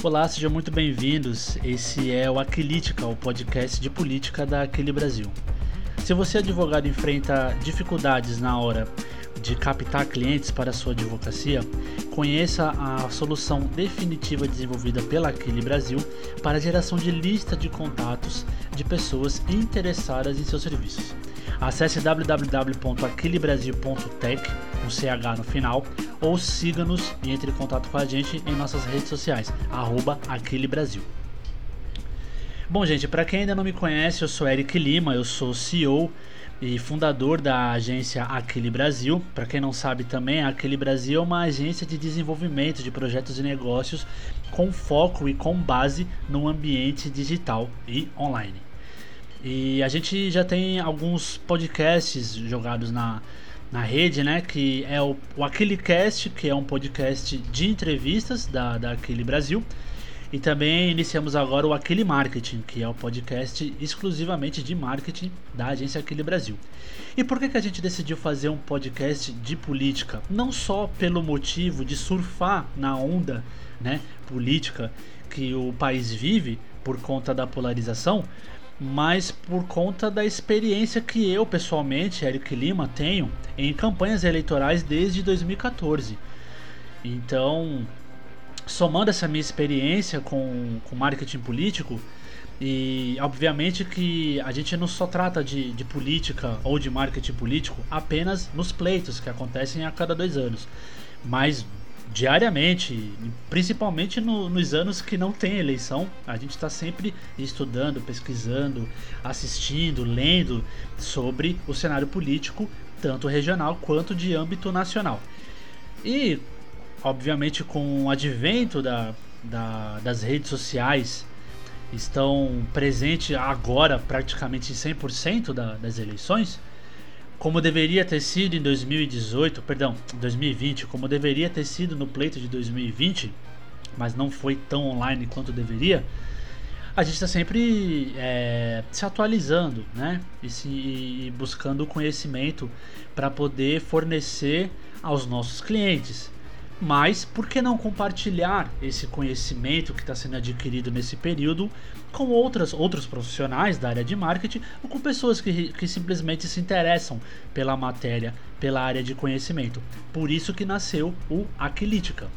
Olá, sejam muito bem-vindos. Esse é o Aquilítica, o podcast de política da Aquile Brasil. Se você, advogado, enfrenta dificuldades na hora de captar clientes para sua advocacia, conheça a solução definitiva desenvolvida pela Aquile Brasil para a geração de lista de contatos de pessoas interessadas em seus serviços. Acesse www.aquilibrasil.tech, com CH no final, ou siga-nos e entre em contato com a gente em nossas redes sociais, arroba Brasil. Bom, gente, para quem ainda não me conhece, eu sou Eric Lima, eu sou CEO e fundador da agência Aquile Brasil. Para quem não sabe também, a Aquile Brasil é uma agência de desenvolvimento de projetos e negócios com foco e com base no ambiente digital e online. E a gente já tem alguns podcasts jogados na, na rede, né? Que é o, o Aquilecast, que é um podcast de entrevistas da, da Aquile Brasil. E também iniciamos agora o Aquile Marketing, que é o podcast exclusivamente de marketing da agência Aquile Brasil. E por que, que a gente decidiu fazer um podcast de política? Não só pelo motivo de surfar na onda né, política que o país vive por conta da polarização, mas por conta da experiência que eu pessoalmente, Eric Lima, tenho em campanhas eleitorais desde 2014. Então, somando essa minha experiência com, com marketing político, e obviamente que a gente não só trata de, de política ou de marketing político apenas nos pleitos que acontecem a cada dois anos, mas diariamente, principalmente no, nos anos que não tem eleição, a gente está sempre estudando, pesquisando, assistindo, lendo sobre o cenário político, tanto regional quanto de âmbito nacional. E, obviamente, com o advento da, da, das redes sociais, estão presentes agora praticamente 100% da, das eleições como deveria ter sido em 2018, perdão, 2020, como deveria ter sido no pleito de 2020, mas não foi tão online quanto deveria, a gente está sempre é, se atualizando, né? E, se, e buscando conhecimento para poder fornecer aos nossos clientes. Mas por que não compartilhar esse conhecimento que está sendo adquirido nesse período com outras, outros profissionais da área de marketing ou com pessoas que, que simplesmente se interessam pela matéria, pela área de conhecimento? Por isso que nasceu o Aquilítica.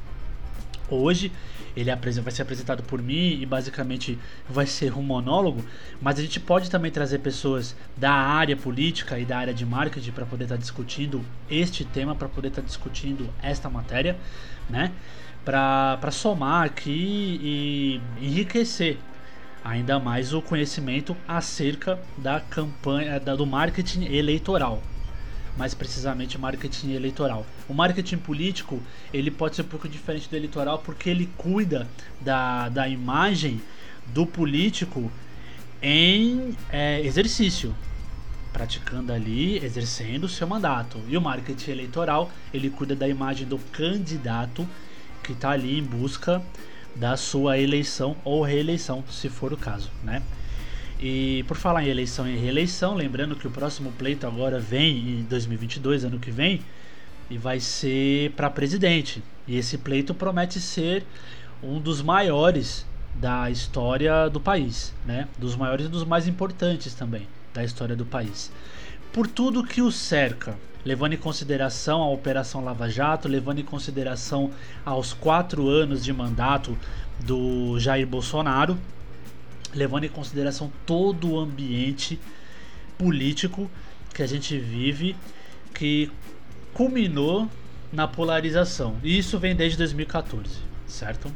Hoje ele vai ser apresentado por mim e basicamente vai ser um monólogo, mas a gente pode também trazer pessoas da área política e da área de marketing para poder estar tá discutindo este tema, para poder estar tá discutindo esta matéria, né? Para somar aqui e enriquecer ainda mais o conhecimento acerca da campanha da, do marketing eleitoral, mais precisamente marketing eleitoral. O marketing político ele pode ser um pouco diferente do eleitoral porque ele cuida da, da imagem do político em é, exercício, praticando ali, exercendo o seu mandato. E o marketing eleitoral ele cuida da imagem do candidato que está ali em busca da sua eleição ou reeleição, se for o caso, né? E por falar em eleição e reeleição, lembrando que o próximo pleito agora vem em 2022, ano que vem, e vai ser para presidente. E esse pleito promete ser um dos maiores da história do país, né? Dos maiores e dos mais importantes também da história do país. Por tudo que o cerca, levando em consideração a Operação Lava Jato, levando em consideração aos quatro anos de mandato do Jair Bolsonaro, levando em consideração todo o ambiente político que a gente vive, que culminou na polarização. E isso vem desde 2014, certo?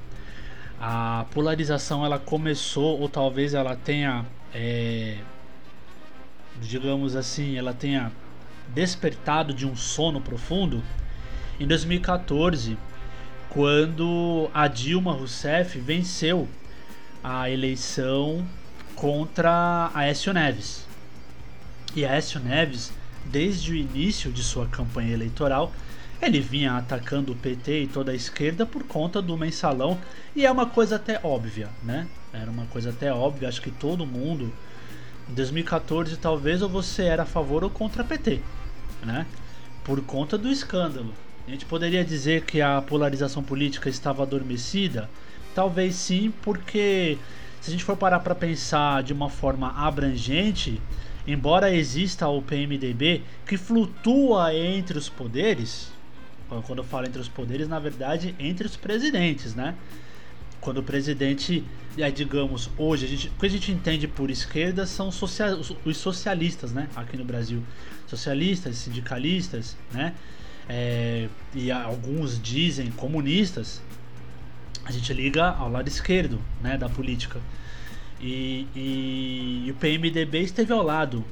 A polarização ela começou, ou talvez ela tenha, é, digamos assim, ela tenha despertado de um sono profundo em 2014, quando a Dilma Rousseff venceu a eleição contra Aécio Neves. E Aécio Neves, desde o início de sua campanha eleitoral, ele vinha atacando o PT e toda a esquerda por conta do mensalão, e é uma coisa até óbvia, né? Era uma coisa até óbvia, acho que todo mundo em 2014 talvez ou você era a favor ou contra PT, né? Por conta do escândalo. A gente poderia dizer que a polarização política estava adormecida talvez sim, porque se a gente for parar para pensar de uma forma abrangente, embora exista o PMDB que flutua entre os poderes, quando eu falo entre os poderes, na verdade, entre os presidentes, né? Quando o presidente, é, digamos, hoje, a gente, o que a gente entende por esquerda são social, os socialistas, né? Aqui no Brasil. Socialistas, sindicalistas, né? É, e alguns dizem comunistas, a gente liga ao lado esquerdo né, da política. E, e, e, o PMDB esteve ao lado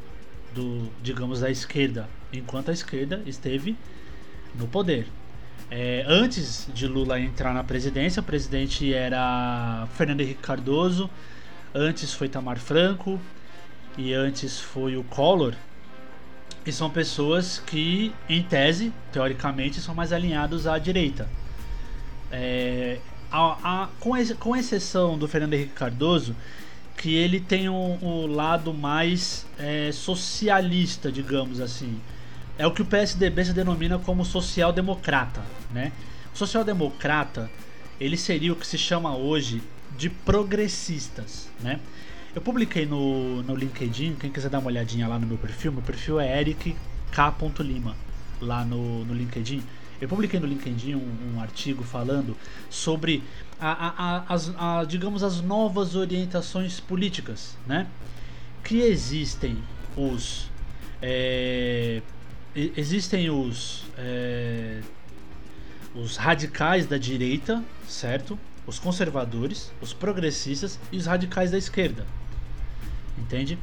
do, digamos, da esquerda, enquanto a esquerda esteve no poder. É, antes de Lula entrar na presidência, o presidente era Fernando Henrique Cardoso, antes foi Tamar Franco e antes foi o Collor. E são pessoas que, em tese, teoricamente, são mais alinhados à direita. É, a, a, com, ex, com exceção do Fernando Henrique Cardoso, que ele tem um, um lado mais é, socialista, digamos assim. É o que o PSDB se denomina como social-democrata, né? O social-democrata, ele seria o que se chama hoje de progressistas, né? Eu publiquei no, no LinkedIn, quem quiser dar uma olhadinha lá no meu perfil, meu perfil é Eric K. Lima, lá no, no LinkedIn. Eu publiquei no LinkedIn um, um artigo falando sobre a, a, as, a, digamos, as novas orientações políticas, né? Que existem os é, existem os é, os radicais da direita, certo? Os conservadores, os progressistas e os radicais da esquerda. Entende?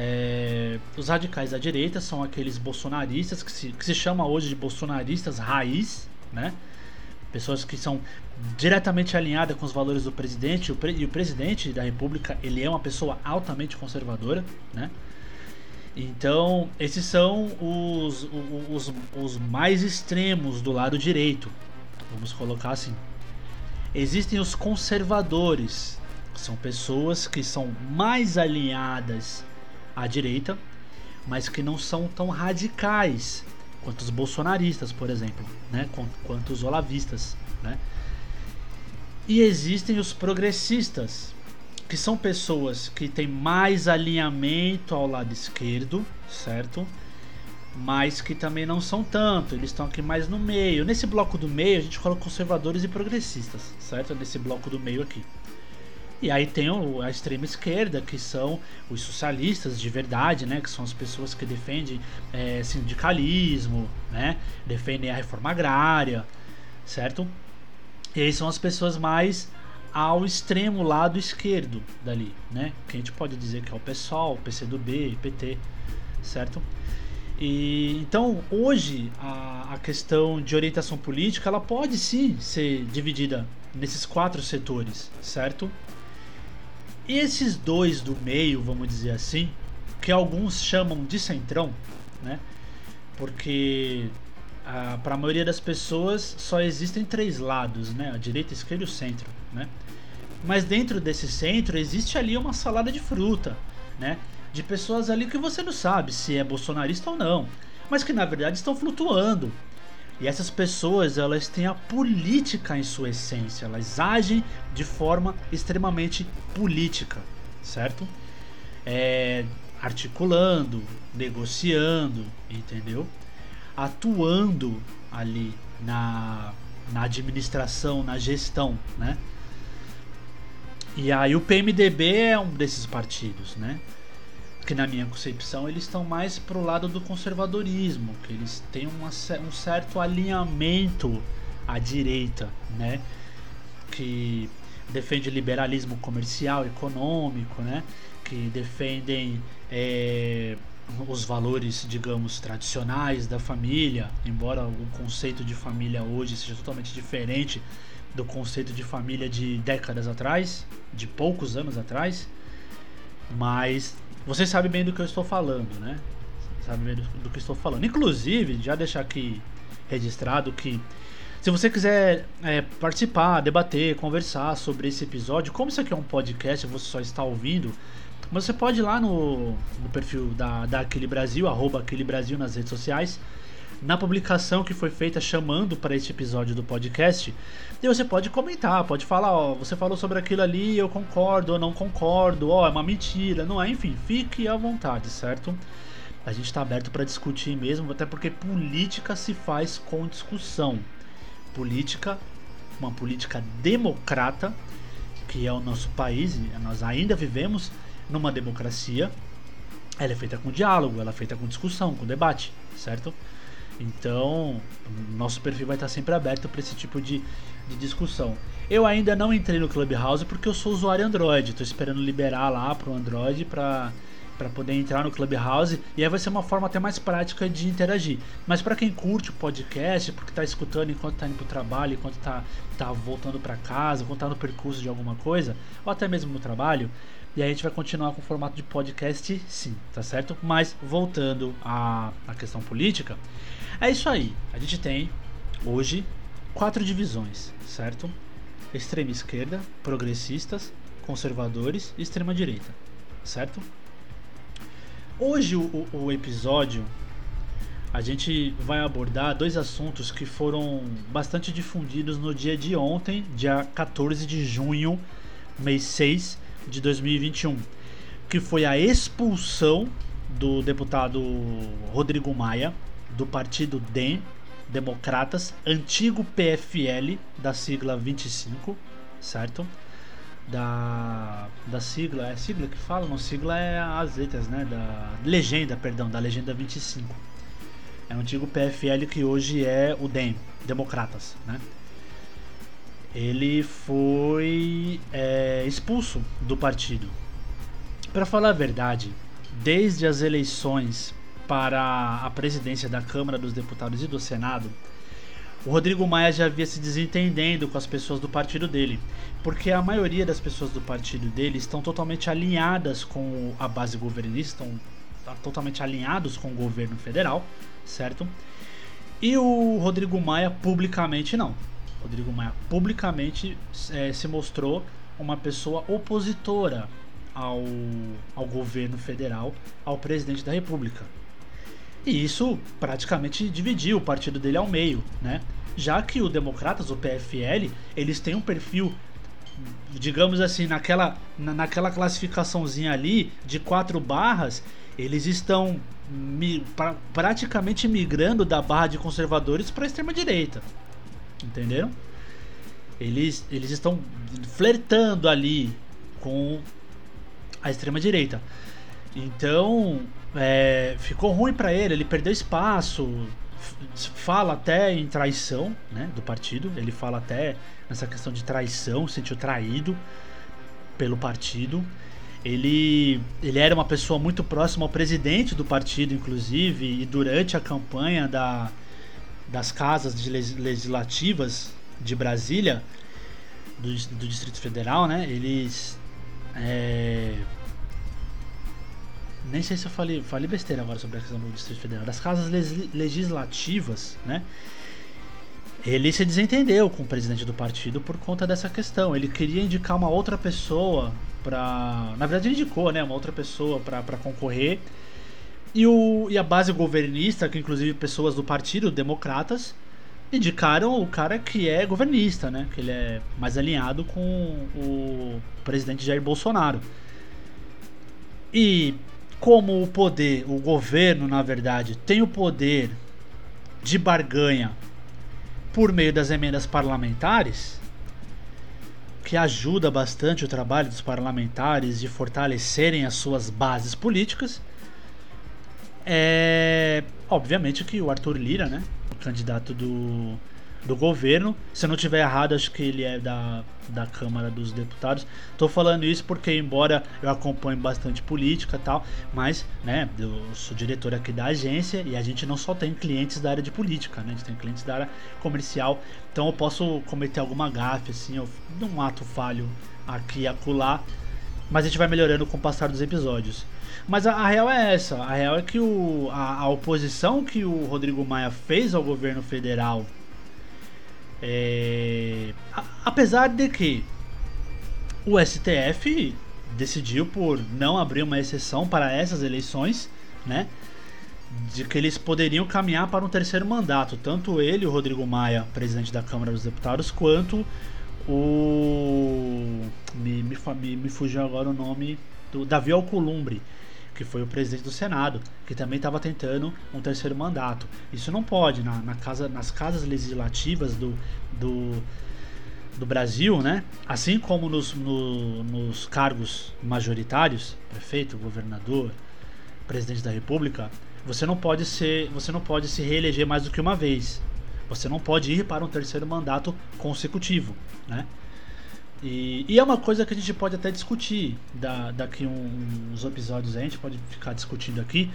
É, os radicais da direita são aqueles bolsonaristas que se, que se chama hoje de bolsonaristas raiz, né? Pessoas que são diretamente alinhadas com os valores do presidente. O pre, e o presidente da república, ele é uma pessoa altamente conservadora, né? Então, esses são os, os, os mais extremos do lado direito. Vamos colocar assim. Existem os conservadores, são pessoas que são mais alinhadas à direita, mas que não são tão radicais quanto os bolsonaristas, por exemplo, né? quanto os olavistas. Né? E existem os progressistas, que são pessoas que têm mais alinhamento ao lado esquerdo, certo? Mas que também não são tanto, eles estão aqui mais no meio. Nesse bloco do meio a gente coloca conservadores e progressistas, certo? Nesse bloco do meio aqui. E aí tem a extrema esquerda, que são os socialistas de verdade, né? Que são as pessoas que defendem é, sindicalismo, né? Defendem a reforma agrária, certo? E aí são as pessoas mais ao extremo lado esquerdo dali, né? Que a gente pode dizer que é o PSOL, PCdoB, PT, certo? E então hoje a, a questão de orientação política ela pode sim ser dividida nesses quatro setores, certo? Esses dois do meio, vamos dizer assim, que alguns chamam de centrão, né? Porque ah, para a maioria das pessoas só existem três lados, né? A direita, a esquerda e o centro, né? Mas dentro desse centro existe ali uma salada de fruta, né? De pessoas ali que você não sabe se é bolsonarista ou não, mas que na verdade estão flutuando, e essas pessoas, elas têm a política em sua essência, elas agem de forma extremamente política, certo? É, articulando, negociando, entendeu? Atuando ali na, na administração, na gestão, né? E aí o PMDB é um desses partidos, né? Que na minha concepção eles estão mais pro lado do conservadorismo, que eles têm uma, um certo alinhamento à direita, né? Que defende liberalismo comercial, econômico, né? Que defendem é, os valores, digamos, tradicionais da família, embora o conceito de família hoje seja totalmente diferente do conceito de família de décadas atrás, de poucos anos atrás, mas você sabe bem do que eu estou falando, né? Sabe bem do, do que estou falando. Inclusive, já deixar aqui registrado que se você quiser é, participar, debater, conversar sobre esse episódio, como isso aqui é um podcast, você só está ouvindo, você pode ir lá no, no perfil da, da Aquele Brasil, arroba Aquele Brasil nas redes sociais, na publicação que foi feita chamando para este episódio do podcast. E você pode comentar, pode falar, ó, você falou sobre aquilo ali, eu concordo ou não concordo, ó, é uma mentira, não é, enfim, fique à vontade, certo? A gente está aberto para discutir mesmo, até porque política se faz com discussão. Política, uma política democrata, que é o nosso país, nós ainda vivemos numa democracia. Ela é feita com diálogo, ela é feita com discussão, com debate, certo? Então, nosso perfil vai estar sempre aberto para esse tipo de, de discussão. Eu ainda não entrei no Clubhouse porque eu sou usuário Android. Estou esperando liberar lá para o Android para para poder entrar no Clubhouse e aí vai ser uma forma até mais prática de interagir. Mas para quem curte o podcast, porque está escutando enquanto está indo para o trabalho, enquanto está tá voltando para casa, enquanto está no percurso de alguma coisa, ou até mesmo no trabalho, e aí a gente vai continuar com o formato de podcast, sim, tá certo? Mas voltando à, à questão política, é isso aí. A gente tem hoje quatro divisões, certo? Extrema esquerda, progressistas, conservadores e extrema direita, certo? Hoje o, o episódio a gente vai abordar dois assuntos que foram bastante difundidos no dia de ontem, dia 14 de junho, mês 6 de 2021, que foi a expulsão do deputado Rodrigo Maia do partido DEM, Democratas, antigo PFL, da sigla 25, certo? Da, da sigla, é sigla que fala? Não, sigla é as letras, né? Da legenda, perdão, da legenda 25. É o antigo PFL que hoje é o DEM, Democratas, né? Ele foi é, expulso do partido. Para falar a verdade, desde as eleições para a presidência da Câmara dos Deputados e do Senado, o Rodrigo Maia já havia se desentendendo com as pessoas do partido dele, porque a maioria das pessoas do partido dele estão totalmente alinhadas com a base governista, estão tá totalmente alinhados com o governo federal, certo? E o Rodrigo Maia publicamente não. Rodrigo Maia publicamente é, se mostrou uma pessoa opositora ao, ao governo federal, ao presidente da República. E isso praticamente dividiu o partido dele ao meio, né? Já que o Democratas, o PFL, eles têm um perfil, digamos assim, naquela, naquela classificaçãozinha ali de quatro barras, eles estão mi, pra, praticamente migrando da barra de conservadores para a extrema direita. Entenderam? Eles, eles estão flertando ali com a extrema direita. Então, é, ficou ruim para ele, ele perdeu espaço, fala até em traição né, do partido, ele fala até nessa questão de traição, sentiu traído pelo partido. Ele, ele era uma pessoa muito próxima ao presidente do partido, inclusive, e durante a campanha da, das casas de legislativas de Brasília, do, do Distrito Federal, né, eles é, nem sei se eu falei, falei besteira agora sobre a questão do Distrito Federal, das casas legislativas, né? Ele se desentendeu com o presidente do partido por conta dessa questão. Ele queria indicar uma outra pessoa para, na verdade, ele indicou, né, uma outra pessoa para concorrer. E, o, e a base governista, que inclusive pessoas do partido, democratas, indicaram o cara que é governista, né? Que ele é mais alinhado com o presidente Jair Bolsonaro. E como o poder, o governo, na verdade, tem o poder de barganha por meio das emendas parlamentares, que ajuda bastante o trabalho dos parlamentares de fortalecerem as suas bases políticas, é obviamente que o Arthur Lira, né, o candidato do do governo. Se eu não tiver errado, acho que ele é da, da Câmara dos Deputados. Estou falando isso porque, embora eu acompanhe bastante política e tal, mas, né, eu sou diretor aqui da agência e a gente não só tem clientes da área de política, né, a gente tem clientes da área comercial. Então eu posso cometer alguma gafe, assim, um ato falho aqui e acolá, mas a gente vai melhorando com o passar dos episódios. Mas a, a, real é essa: a real é que o, a, a oposição que o Rodrigo Maia fez ao governo federal é, apesar de que o STF decidiu por não abrir uma exceção para essas eleições, né? de que eles poderiam caminhar para um terceiro mandato, tanto ele, o Rodrigo Maia, presidente da Câmara dos Deputados, quanto o me, me, me fugiu agora o nome do Davi Alcolumbre, que foi o presidente do Senado, que também estava tentando um terceiro mandato. Isso não pode na, na casa, nas casas legislativas do, do, do Brasil, né? Assim como nos, no, nos cargos majoritários, prefeito, governador, presidente da República, você não pode ser, você não pode se reeleger mais do que uma vez. Você não pode ir para um terceiro mandato consecutivo, né? E, e, é uma coisa que a gente pode até discutir da, daqui uns episódios a gente pode ficar discutindo aqui,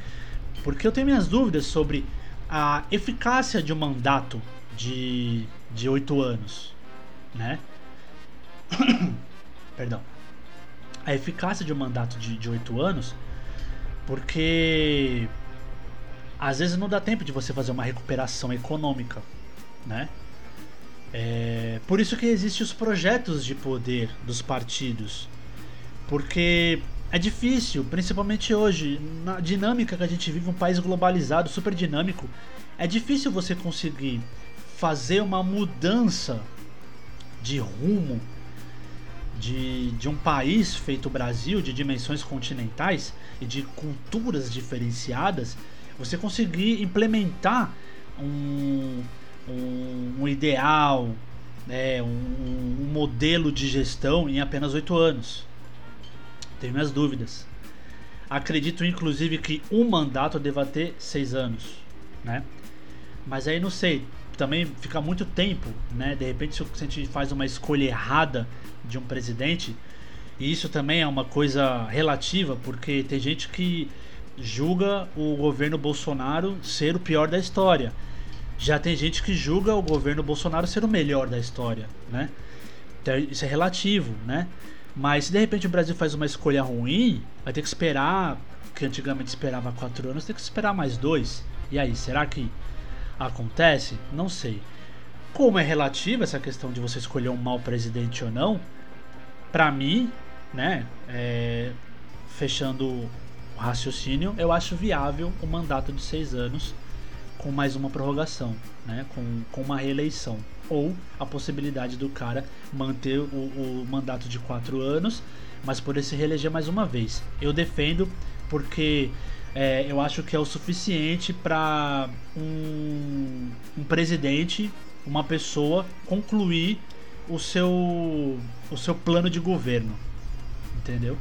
porque eu tenho minhas dúvidas sobre a eficácia de um mandato de de oito anos, né? Perdão. A eficácia de um mandato de oito anos, porque às vezes não dá tempo de você fazer uma recuperação econômica, né? É, por isso que existem os projetos de poder dos partidos. Porque é difícil, principalmente hoje, na dinâmica que a gente vive, um país globalizado, super dinâmico, é difícil você conseguir fazer uma mudança de rumo de, de um país feito Brasil, de dimensões continentais e de culturas diferenciadas, você conseguir implementar um, um, um ideal, né, um, um, modelo de gestão em apenas oito anos. Tenho minhas dúvidas. Acredito inclusive que um mandato deva ter seis anos, né? Mas aí não sei, também fica muito tempo, né? De repente se a gente faz uma escolha errada de um presidente, e isso também é uma coisa relativa, porque tem gente que julga o governo Bolsonaro ser o pior da história. Já tem gente que julga o governo Bolsonaro ser o melhor da história, né? Então, isso é relativo, né? Mas se de repente o Brasil faz uma escolha ruim, vai ter que esperar, que antigamente esperava quatro anos, tem que esperar mais dois. E aí, será que acontece? Não sei. Como é relativa essa questão de você escolher um mau presidente ou não, para mim, né, é, fechando o raciocínio, eu acho viável o mandato de seis anos com mais uma prorrogação, né? com, com uma reeleição. Ou a possibilidade do cara manter o, o mandato de quatro anos, mas poder se reeleger mais uma vez. Eu defendo porque é, eu acho que é o suficiente para um, um presidente, uma pessoa, concluir o seu, o seu plano de governo. Entendeu?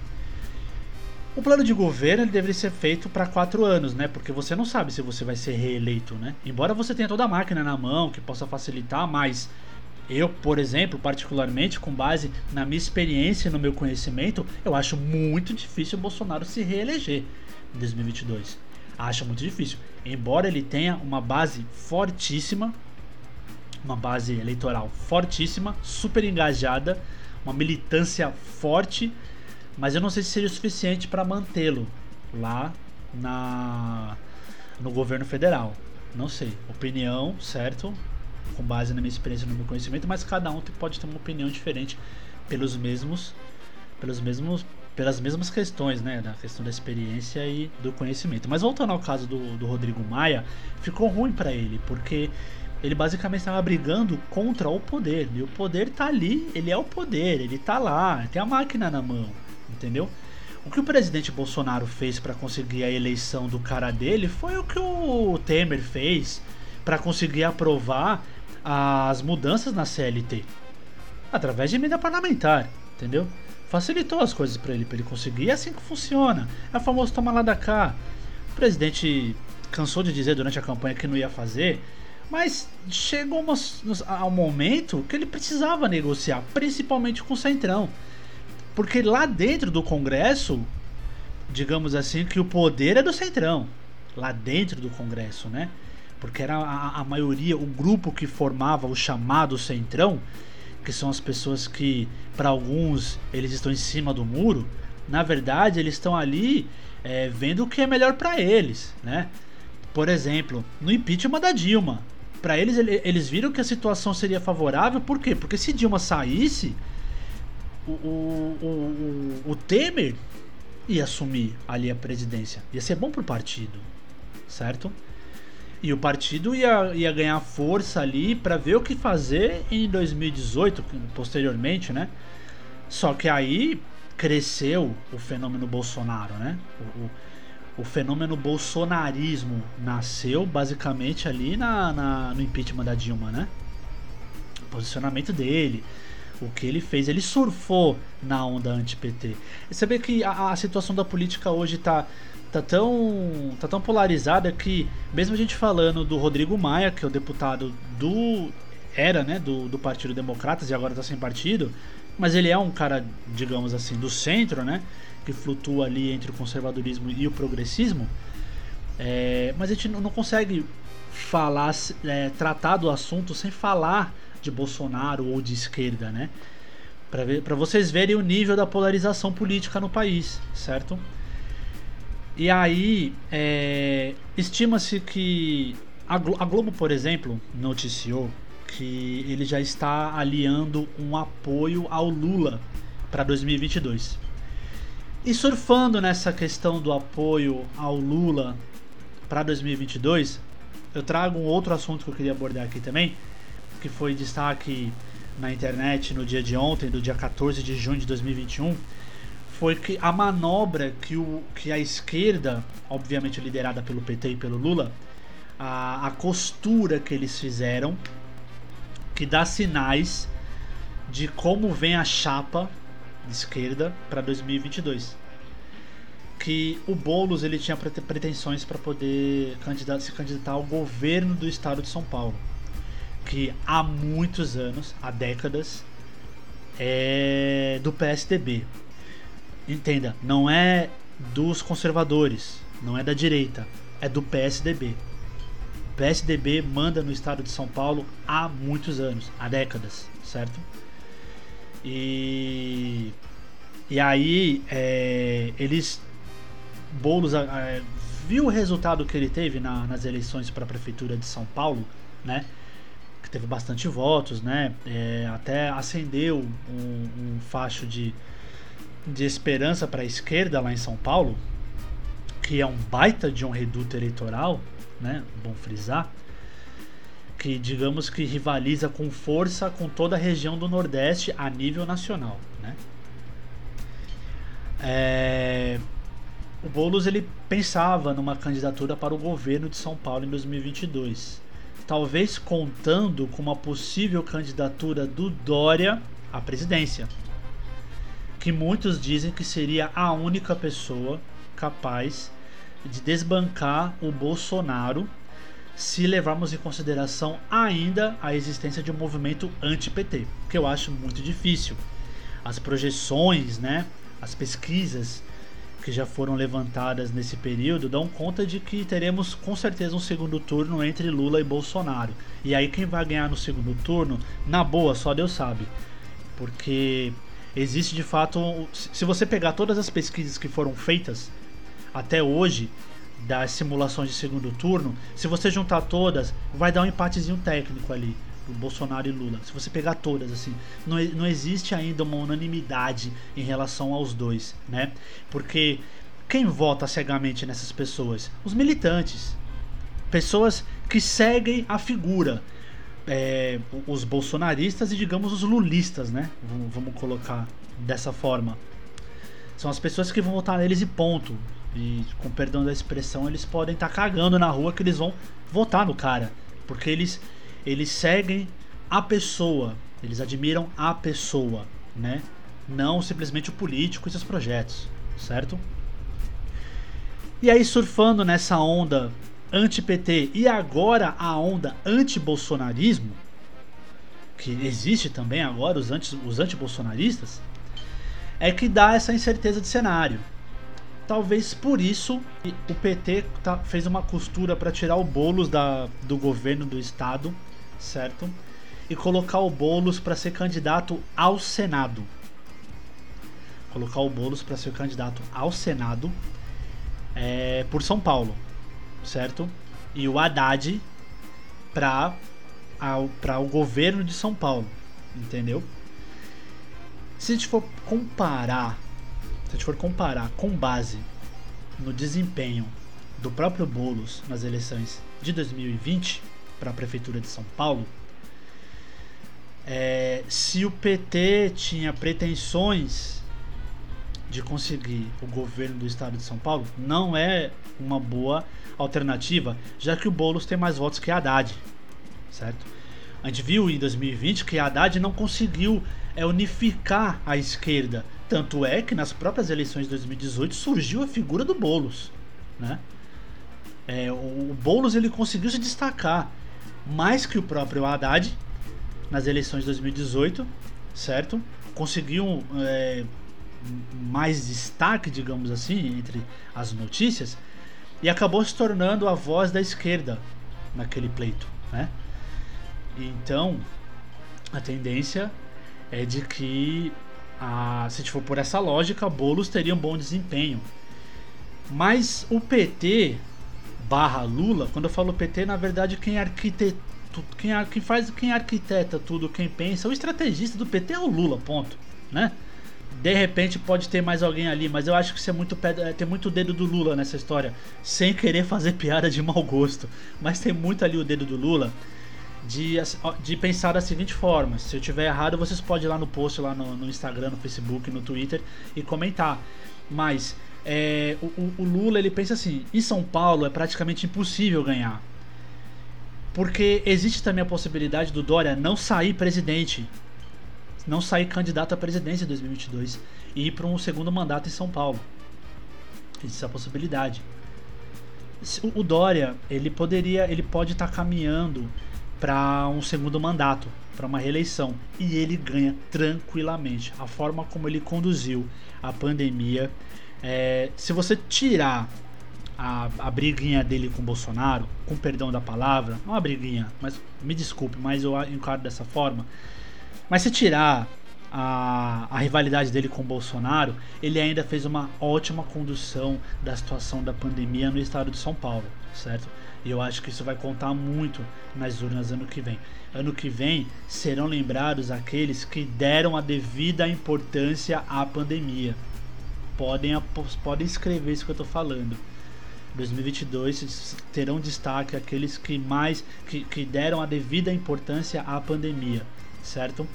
O plano de governo deveria ser feito para quatro anos, né? Porque você não sabe se você vai ser reeleito, né? Embora você tenha toda a máquina na mão que possa facilitar, mas eu, por exemplo, particularmente com base na minha experiência e no meu conhecimento, eu acho muito difícil o Bolsonaro se reeleger em 2022. Acho muito difícil. Embora ele tenha uma base fortíssima, uma base eleitoral fortíssima, super engajada, uma militância forte mas eu não sei se seria o suficiente para mantê-lo lá na no governo federal. Não sei. Opinião, certo? Com base na minha experiência e no meu conhecimento, mas cada um pode ter uma opinião diferente pelos mesmos pelos mesmos pelas mesmas questões, né, da questão da experiência e do conhecimento. Mas voltando ao caso do, do Rodrigo Maia, ficou ruim para ele, porque ele basicamente estava brigando contra o poder. E o poder tá ali, ele é o poder, ele tá lá, tem a máquina na mão entendeu? O que o presidente Bolsonaro fez para conseguir a eleição do cara dele foi o que o Temer fez para conseguir aprovar as mudanças na CLT através de emenda parlamentar, entendeu? Facilitou as coisas para ele, para ele conseguir. É assim que funciona. É o famoso toma lá da cá. O presidente cansou de dizer durante a campanha que não ia fazer, mas chegou ao momento que ele precisava negociar, principalmente com o Centrão. Porque lá dentro do Congresso, digamos assim, que o poder é do Centrão. Lá dentro do Congresso, né? Porque era a, a maioria, o grupo que formava o chamado Centrão, que são as pessoas que, para alguns, eles estão em cima do muro. Na verdade, eles estão ali é, vendo o que é melhor para eles, né? Por exemplo, no impeachment da Dilma. Para eles, eles viram que a situação seria favorável, por quê? Porque se Dilma saísse, o, o, o, o Temer ia assumir ali a presidência. Ia ser bom pro partido. certo? E o partido ia, ia ganhar força ali para ver o que fazer em 2018, posteriormente, né? Só que aí cresceu o fenômeno Bolsonaro, né? O, o, o fenômeno bolsonarismo nasceu basicamente ali na, na, no impeachment da Dilma, né? O posicionamento dele, o que ele fez, ele surfou na onda anti-PT. Você vê que a, a, situação da política hoje tá, tá, tão, tá tão polarizada que, mesmo a gente falando do Rodrigo Maia, que é o deputado do. era, né, do, do Partido Democratas e agora tá sem partido, mas ele é um cara, digamos assim, do centro, né? Que flutua ali entre o conservadorismo e o progressismo. É, mas a gente não consegue falar, é, tratar do assunto sem falar de Bolsonaro ou de esquerda, né? Para vocês verem o nível da polarização política no país, certo? E aí, é, estima-se que a Globo, por exemplo, noticiou que ele já está aliando um apoio ao Lula para 2022. E surfando nessa questão do apoio ao Lula para 2022, eu trago um outro assunto que eu queria abordar aqui também, que foi destaque na internet no dia de ontem, do dia 14 de junho de 2021, foi que a manobra que, o, que a esquerda, obviamente liderada pelo PT e pelo Lula, a, a costura que eles fizeram que dá sinais de como vem a chapa de esquerda para 2022. Que o Boulos ele tinha pretensões para poder se candidatar ao governo do estado de São Paulo, que há muitos anos, há décadas, é do PSDB. Entenda, não é dos conservadores, não é da direita, é do PSDB. PSDB manda no estado de São Paulo há muitos anos, há décadas, certo? E, e aí é, eles. Boulos é, viu o resultado que ele teve na, nas eleições para a prefeitura de São Paulo, né? Que teve bastante votos, né? É, até acendeu um, um facho de, de esperança para a esquerda lá em São Paulo, que é um baita de um reduto eleitoral, né? Bom frisar que digamos que rivaliza com força com toda a região do Nordeste a nível nacional, né? É... O Boulos ele pensava numa candidatura para o governo de São Paulo em 2022, talvez contando com uma possível candidatura do Dória à presidência, que muitos dizem que seria a única pessoa capaz de desbancar o Bolsonaro se levarmos em consideração ainda a existência de um movimento anti-PT, que eu acho muito difícil. As projeções, né, as pesquisas que já foram levantadas nesse período dão conta de que teremos com certeza um segundo turno entre Lula e Bolsonaro. E aí quem vai ganhar no segundo turno, na boa, só Deus sabe. Porque existe de fato, se você pegar todas as pesquisas que foram feitas até hoje das simulações de segundo turno, se você juntar todas, vai dar um empatezinho técnico ali Bolsonaro e Lula. Se você pegar todas, assim, não, não existe ainda uma unanimidade em relação aos dois, né? Porque quem vota cegamente nessas pessoas? Os militantes. Pessoas que seguem a figura. É, os bolsonaristas e, digamos, os lulistas, né? Vamos, vamos colocar dessa forma. São as pessoas que vão votar neles e ponto. E com perdão da expressão, eles podem estar tá cagando na rua que eles vão votar no cara. Porque eles, eles seguem a pessoa. Eles admiram a pessoa, né? Não simplesmente o político e seus projetos, certo? E aí, surfando nessa onda anti-PT e agora a onda anti-bolsonarismo, que existe também agora, os, anti, os anti-bolsonaristas, é que dá essa incerteza de cenário. Talvez por isso o PT tá, fez uma costura para tirar o Boulos da, do governo do estado, certo? E colocar o Boulos para ser candidato ao Senado. Colocar o Boulos para ser candidato ao Senado é, por São Paulo, certo? E o Haddad para o governo de São Paulo, entendeu? Se a gente for comparar se a gente for comparar com base no desempenho do próprio Bolos nas eleições de 2020 para a prefeitura de São Paulo, é, se o PT tinha pretensões de conseguir o governo do estado de São Paulo, não é uma boa alternativa, já que o Boulos tem mais votos que Haddad, certo? A gente viu em 2020 que Haddad não conseguiu é, unificar a esquerda, tanto é que nas próprias eleições de 2018 surgiu a figura do Boulos, né? É, o, Boulos ele conseguiu se destacar mais que o próprio Haddad nas eleições de 2018, certo? Conseguiu é, mais destaque, digamos assim, entre as notícias e acabou se tornando a voz da esquerda naquele pleito, né? Então, a tendência é de que, a, se for por essa lógica, Boulos teria um bom desempenho. Mas o PT barra Lula, quando eu falo PT, na verdade quem arquitetou quem, quem faz, quem arquiteta tudo, quem pensa, o estrategista do PT é o Lula, ponto, né? De repente pode ter mais alguém ali, mas eu acho que isso é muito tem muito dedo do Lula nessa história, sem querer fazer piada de mau gosto, mas tem muito ali o dedo do Lula de, de pensar da seguinte forma: se eu tiver errado, vocês podem ir lá no post, lá no, no Instagram, no Facebook, no Twitter e comentar. Mas é, o, o Lula ele pensa assim: em São Paulo é praticamente impossível ganhar. Porque existe também a possibilidade do Dória não sair presidente, não sair candidato à presidência em 2022 e ir para um segundo mandato em São Paulo. Existe essa possibilidade. O Dória, ele poderia, ele pode estar tá caminhando para um segundo mandato, para uma reeleição, e ele ganha tranquilamente. A forma como ele conduziu a pandemia, é, se você tirar a, a briguinha dele com o Bolsonaro, com perdão da palavra, não uma briguinha, mas me desculpe, mas eu encaro dessa forma. Mas se tirar a, a, rivalidade dele com o Bolsonaro, ele ainda fez uma ótima condução da situação da pandemia no estado de São Paulo, certo? E eu acho que isso vai contar muito nas urnas ano que vem. Ano que vem serão lembrados aqueles que deram a devida importância à pandemia. Podem, podem escrever isso que eu estou falando. 2022 terão destaque aqueles que mais que, que deram a devida importância à pandemia, certo?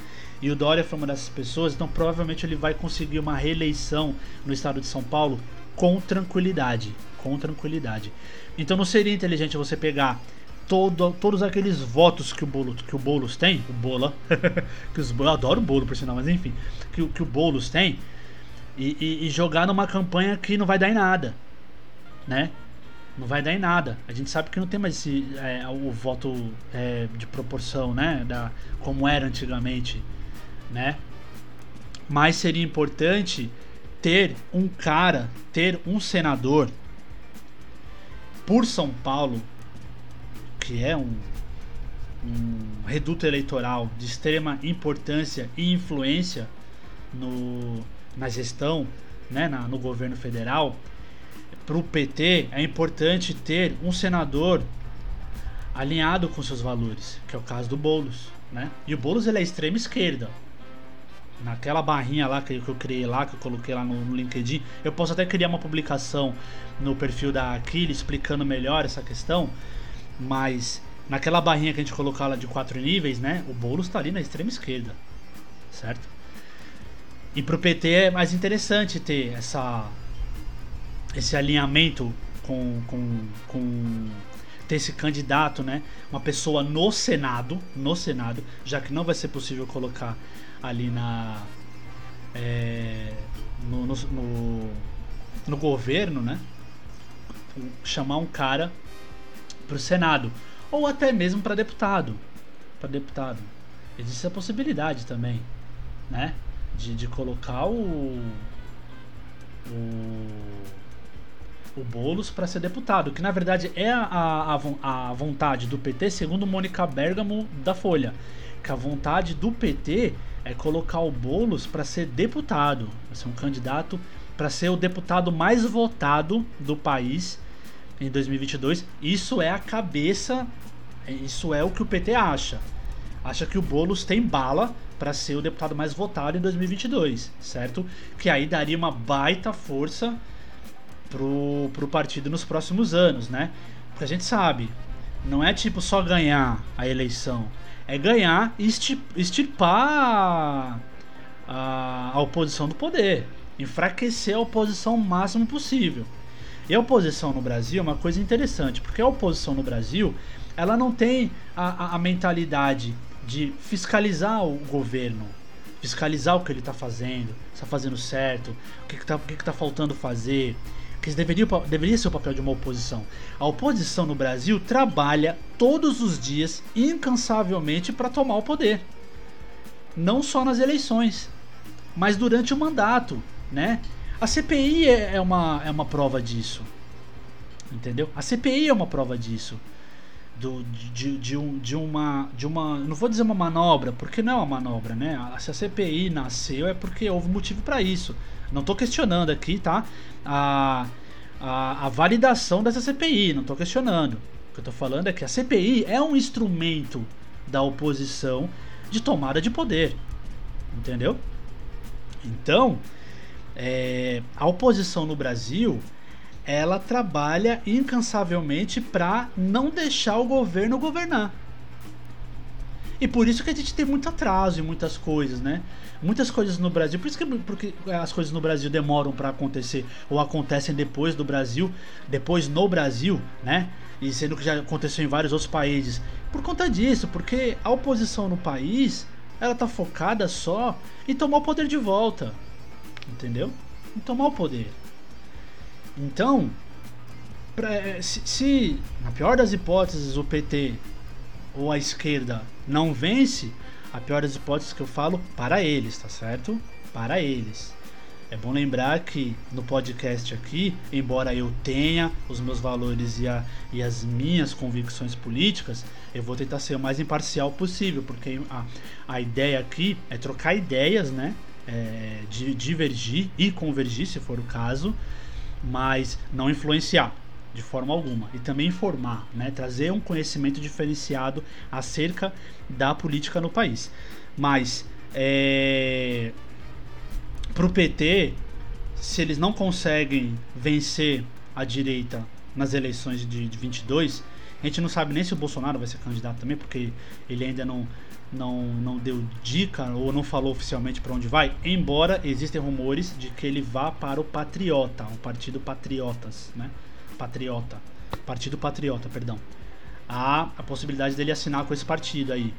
E o Dória foi uma dessas pessoas, então provavelmente ele vai conseguir uma reeleição no estado de São Paulo com tranquilidade, com tranquilidade. Então não seria inteligente você pegar todo, todos aqueles votos que o Boulos, que o Boulos tem, o Bola, que os, eu adoro o Bolo por sinal, mas enfim, que, que o Boulos tem, e, e, e jogar numa campanha que não vai dar em nada, né? não vai dar em nada. A gente sabe que não tem mais esse, é, o voto é, de proporção, né? Da, como era antigamente, né? Mas seria importante ter um cara, ter um senador por São Paulo, que é um, um reduto eleitoral de extrema importância e influência no, na gestão, né, na, no governo federal, para o PT é importante ter um senador alinhado com seus valores, que é o caso do Bolos, né? E o Bolos ele é extrema esquerda. Naquela barrinha lá que eu criei lá, que eu coloquei lá no, no LinkedIn, eu posso até criar uma publicação no perfil da Aquiles explicando melhor essa questão, mas naquela barrinha que a gente colocou lá de quatro níveis, né? O Boulos está ali na extrema esquerda, certo? E pro PT é mais interessante ter essa esse alinhamento com, com, com ter esse candidato, né? Uma pessoa no Senado, no Senado, já que não vai ser possível colocar ali na é, no, no, no, no, governo, né? Chamar um cara para o Senado ou até mesmo para deputado, para deputado. Existe a possibilidade também, né? De, de colocar o, o o Boulos para ser deputado, que na verdade é a, a, a vontade do PT, segundo Mônica Bergamo da Folha, que a vontade do PT é colocar o Boulos para ser deputado, para ser um candidato para ser o deputado mais votado do país em 2022. Isso é a cabeça, isso é o que o PT acha. Acha que o Boulos tem bala para ser o deputado mais votado em 2022, certo? Que aí daria uma baita força pro, pro partido nos próximos anos, né? Porque a gente sabe, não é tipo só ganhar a eleição, é ganhar e extirpar a, a oposição do poder, enfraquecer a oposição o máximo possível. E a oposição no Brasil é uma coisa interessante, porque a oposição no Brasil ela não tem a, a, a mentalidade de fiscalizar o governo, fiscalizar o que ele está fazendo, está fazendo certo, o que está que que tá faltando fazer, que deveria, deveria ser o papel de uma oposição. A oposição no Brasil trabalha todos os dias, incansavelmente, para tomar o poder. Não só nas eleições, mas durante o mandato, né? A CPI é, é uma, é uma prova disso. Entendeu? A CPI é uma prova disso. Do, de, de, um, de, uma, de uma. Não vou dizer uma manobra, porque não é uma manobra, né? Se a CPI nasceu é porque houve motivo para isso. Não estou questionando aqui, tá? A, a, a, validação dessa CPI, não estou questionando. O que eu estou falando é que a CPI é um instrumento da oposição de tomada de poder. Entendeu? Então, é, a oposição no Brasil ela trabalha incansavelmente para não deixar o governo governar. E por isso que a gente tem muito atraso em muitas coisas, né? Muitas coisas no Brasil, por isso que porque as coisas no Brasil demoram para acontecer ou acontecem depois do Brasil, depois no Brasil, né? E sendo que já aconteceu em vários outros países. Por conta disso, porque a oposição no país, ela tá focada só em tomar o poder de volta. Entendeu? Em tomar o poder. Então, pra, se, se na pior das hipóteses o PT ou a esquerda não vence, a pior das hipóteses que eu falo para eles, tá certo? Para eles. É bom lembrar que no podcast aqui, embora eu tenha os meus valores e, a, e as minhas convicções políticas, eu vou tentar ser o mais imparcial possível, porque a, a ideia aqui é trocar ideias, né? É, de divergir e convergir, se for o caso, mas não influenciar de forma alguma e também informar, né, trazer um conhecimento diferenciado acerca da política no país. Mas é, para o PT, se eles não conseguem vencer a direita nas eleições de, de 22, a gente não sabe nem se o Bolsonaro vai ser candidato também, porque ele ainda não não, não deu dica ou não falou oficialmente para onde vai, embora existem rumores de que ele vá para o Patriota, o Partido Patriotas, né? Patriota. Partido Patriota, perdão. Há a possibilidade dele assinar com esse partido aí.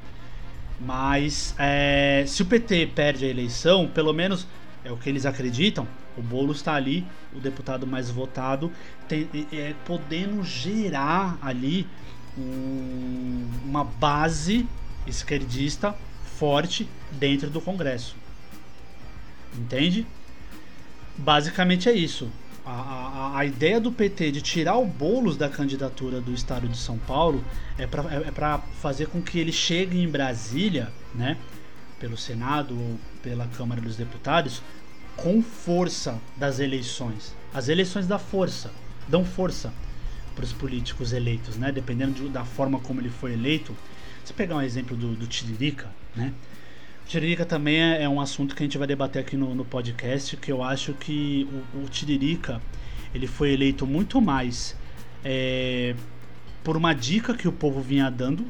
Mas é, se o PT perde a eleição, pelo menos é o que eles acreditam, o bolo está ali, o deputado mais votado, tem, é, podendo gerar ali um, uma base esquerdista forte dentro do Congresso. Entende? Basicamente é isso a, a, a, ideia do PT de tirar o Boulos da candidatura do estado de São Paulo é para é, é fazer com que ele chegue em Brasília, né, pelo Senado ou pela Câmara dos Deputados, com força das eleições. As eleições dão força, dão força para os políticos eleitos, né, dependendo de, da forma como ele foi eleito. Se pegar um exemplo do, do Tiririca, né, Tiririca também é, é, um assunto que a gente vai debater aqui no, no podcast, que eu acho que o, o, Tiririca ele foi eleito muito mais é, por uma dica que o povo vinha dando,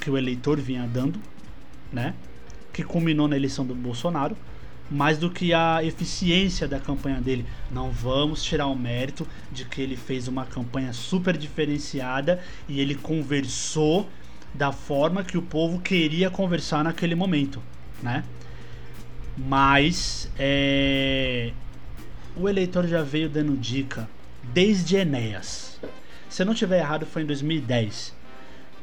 que o eleitor vinha dando, né? Que culminou na eleição do Bolsonaro, mais do que a eficiência da campanha dele. Não vamos tirar o mérito de que ele fez uma campanha super diferenciada e ele conversou da forma que o povo queria conversar naquele momento né? Mas é, o eleitor já veio dando dica desde Enéas. Se eu não tiver errado, foi em 2010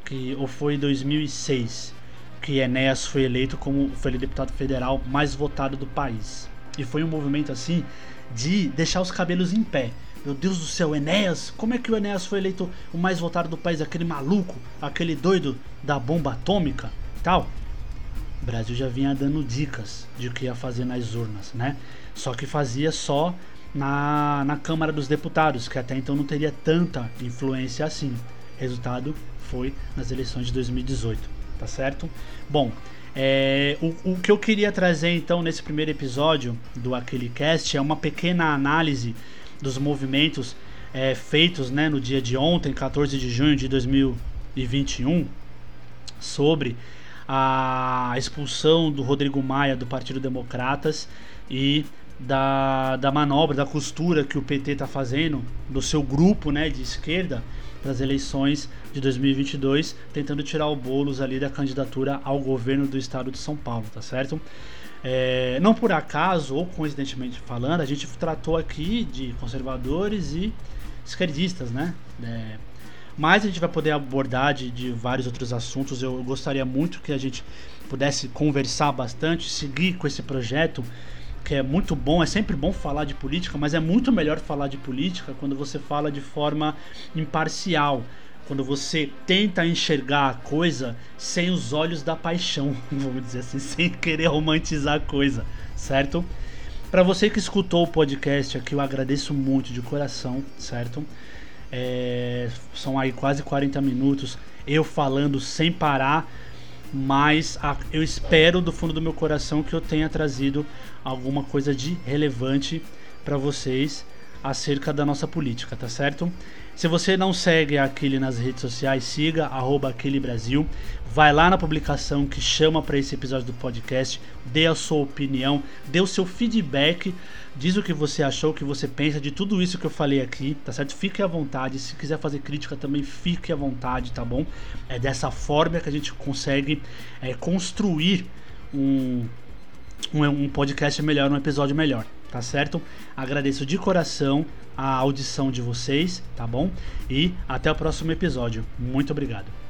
que, ou foi em 2006 que Enéas foi eleito como foi ele deputado federal mais votado do país. E foi um movimento assim de deixar os cabelos em pé. Meu Deus do céu, Enéas, como é que o Enéas foi eleito o mais votado do país? Aquele maluco, aquele doido da bomba atômica tal. O Brasil já vinha dando dicas de o que ia fazer nas urnas, né? Só que fazia só na, na Câmara dos Deputados, que até então não teria tanta influência assim. Resultado foi nas eleições de 2018, tá certo? Bom, é, o, o que eu queria trazer então nesse primeiro episódio do Aquele Cast é uma pequena análise dos movimentos é, feitos né, no dia de ontem, 14 de junho de 2021, sobre a expulsão do Rodrigo Maia do Partido Democratas e da, da manobra, da costura que o PT está fazendo do seu grupo né, de esquerda para as eleições de 2022, tentando tirar o Boulos ali da candidatura ao governo do estado de São Paulo, tá certo? É, não por acaso, ou coincidentemente falando, a gente tratou aqui de conservadores e esquerdistas, né? É, mas a gente vai poder abordar de, de vários outros assuntos. Eu gostaria muito que a gente pudesse conversar bastante, seguir com esse projeto que é muito bom, é sempre bom falar de política, mas é muito melhor falar de política quando você fala de forma imparcial, quando você tenta enxergar a coisa sem os olhos da paixão, vamos dizer assim, sem querer romantizar a coisa, certo? Para você que escutou o podcast aqui, eu agradeço muito de coração, certo? É, são aí quase 40 minutos eu falando sem parar, mas a, eu espero do fundo do meu coração que eu tenha trazido alguma coisa de relevante para vocês acerca da nossa política, tá certo? Se você não segue aquele nas redes sociais, siga arroba aquele Brasil. Vai lá na publicação que chama para esse episódio do podcast, dê a sua opinião, dê o seu feedback, diz o que você achou, o que você pensa de tudo isso que eu falei aqui, tá certo? Fique à vontade. Se quiser fazer crítica também, fique à vontade, tá bom? É dessa forma que a gente consegue é, construir um, um, um podcast melhor, um episódio melhor tá certo? Agradeço de coração a audição de vocês, tá bom? E até o próximo episódio. Muito obrigado.